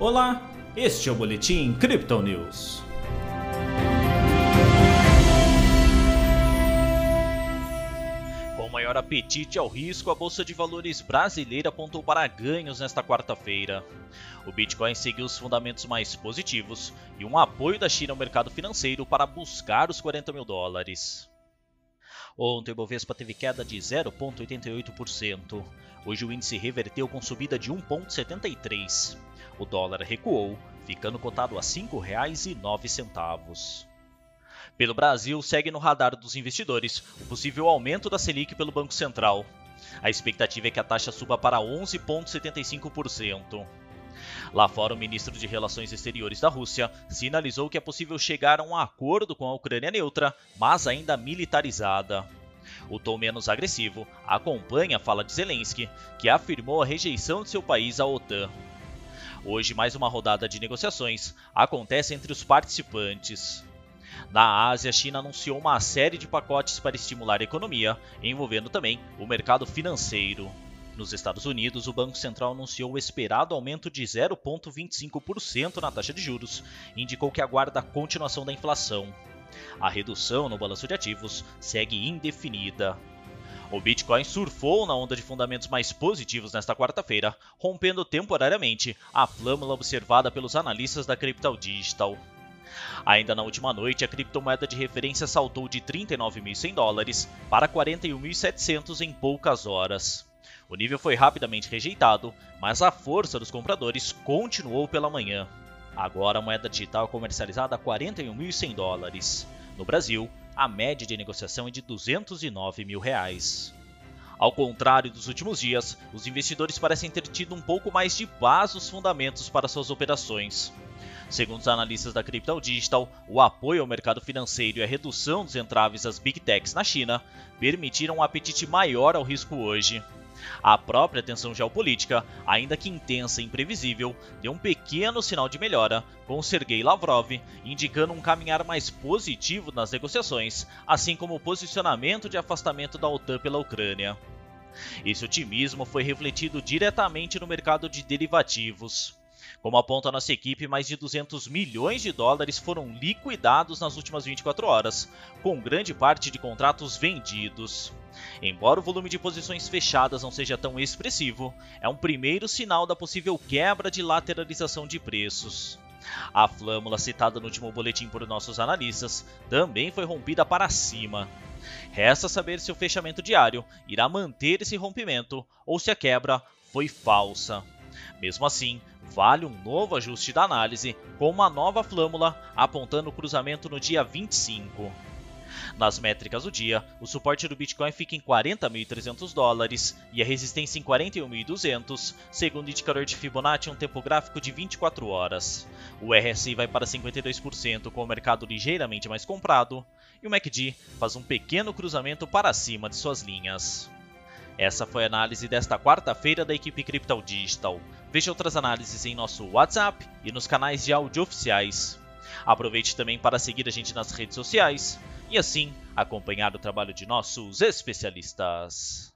Olá, este é o Boletim Crypto News. Com maior apetite ao risco, a Bolsa de Valores brasileira apontou para ganhos nesta quarta-feira. O Bitcoin seguiu os fundamentos mais positivos e um apoio da China ao mercado financeiro para buscar os 40 mil dólares. Ontem o Bovespa teve queda de 0,88%. Hoje o índice reverteu com subida de 1,73%. O dólar recuou, ficando cotado a R$ 5,09. Pelo Brasil, segue no radar dos investidores o possível aumento da Selic pelo Banco Central. A expectativa é que a taxa suba para 11,75%. Lá fora, o ministro de Relações Exteriores da Rússia sinalizou que é possível chegar a um acordo com a Ucrânia neutra, mas ainda militarizada. O tom menos agressivo acompanha a fala de Zelensky, que afirmou a rejeição de seu país à OTAN. Hoje, mais uma rodada de negociações acontece entre os participantes. Na Ásia, a China anunciou uma série de pacotes para estimular a economia, envolvendo também o mercado financeiro. Nos Estados Unidos, o Banco Central anunciou o esperado aumento de 0,25% na taxa de juros e indicou que aguarda a continuação da inflação. A redução no balanço de ativos segue indefinida. O Bitcoin surfou na onda de fundamentos mais positivos nesta quarta-feira, rompendo temporariamente a flâmula observada pelos analistas da Crypto Digital. Ainda na última noite, a criptomoeda de referência saltou de 39.100 dólares para 41.700 em poucas horas. O nível foi rapidamente rejeitado, mas a força dos compradores continuou pela manhã. Agora a moeda digital é comercializada a 41.100 dólares. No Brasil, a média de negociação é de 209 mil reais. Ao contrário dos últimos dias, os investidores parecem ter tido um pouco mais de paz nos fundamentos para suas operações. Segundo os analistas da Crypto Digital, o apoio ao mercado financeiro e a redução dos entraves às Big Techs na China permitiram um apetite maior ao risco hoje. A própria tensão geopolítica, ainda que intensa e imprevisível, deu um pequeno sinal de melhora, com Sergei Lavrov indicando um caminhar mais positivo nas negociações, assim como o posicionamento de afastamento da OTAN pela Ucrânia. Esse otimismo foi refletido diretamente no mercado de derivativos. Como aponta nossa equipe, mais de 200 milhões de dólares foram liquidados nas últimas 24 horas, com grande parte de contratos vendidos. Embora o volume de posições fechadas não seja tão expressivo, é um primeiro sinal da possível quebra de lateralização de preços. A flâmula citada no último boletim por nossos analistas também foi rompida para cima. Resta saber se o fechamento diário irá manter esse rompimento ou se a quebra foi falsa. Mesmo assim, vale um novo ajuste da análise com uma nova flâmula apontando o cruzamento no dia 25. Nas métricas do dia, o suporte do Bitcoin fica em 40.300 dólares e a resistência em 41.200, segundo o indicador de Fibonacci um tempo gráfico de 24 horas. O RSI vai para 52% com o mercado ligeiramente mais comprado, e o MACD faz um pequeno cruzamento para cima de suas linhas. Essa foi a análise desta quarta-feira da equipe Crypto Digital. Veja outras análises em nosso WhatsApp e nos canais de áudio oficiais. Aproveite também para seguir a gente nas redes sociais e assim acompanhar o trabalho de nossos especialistas.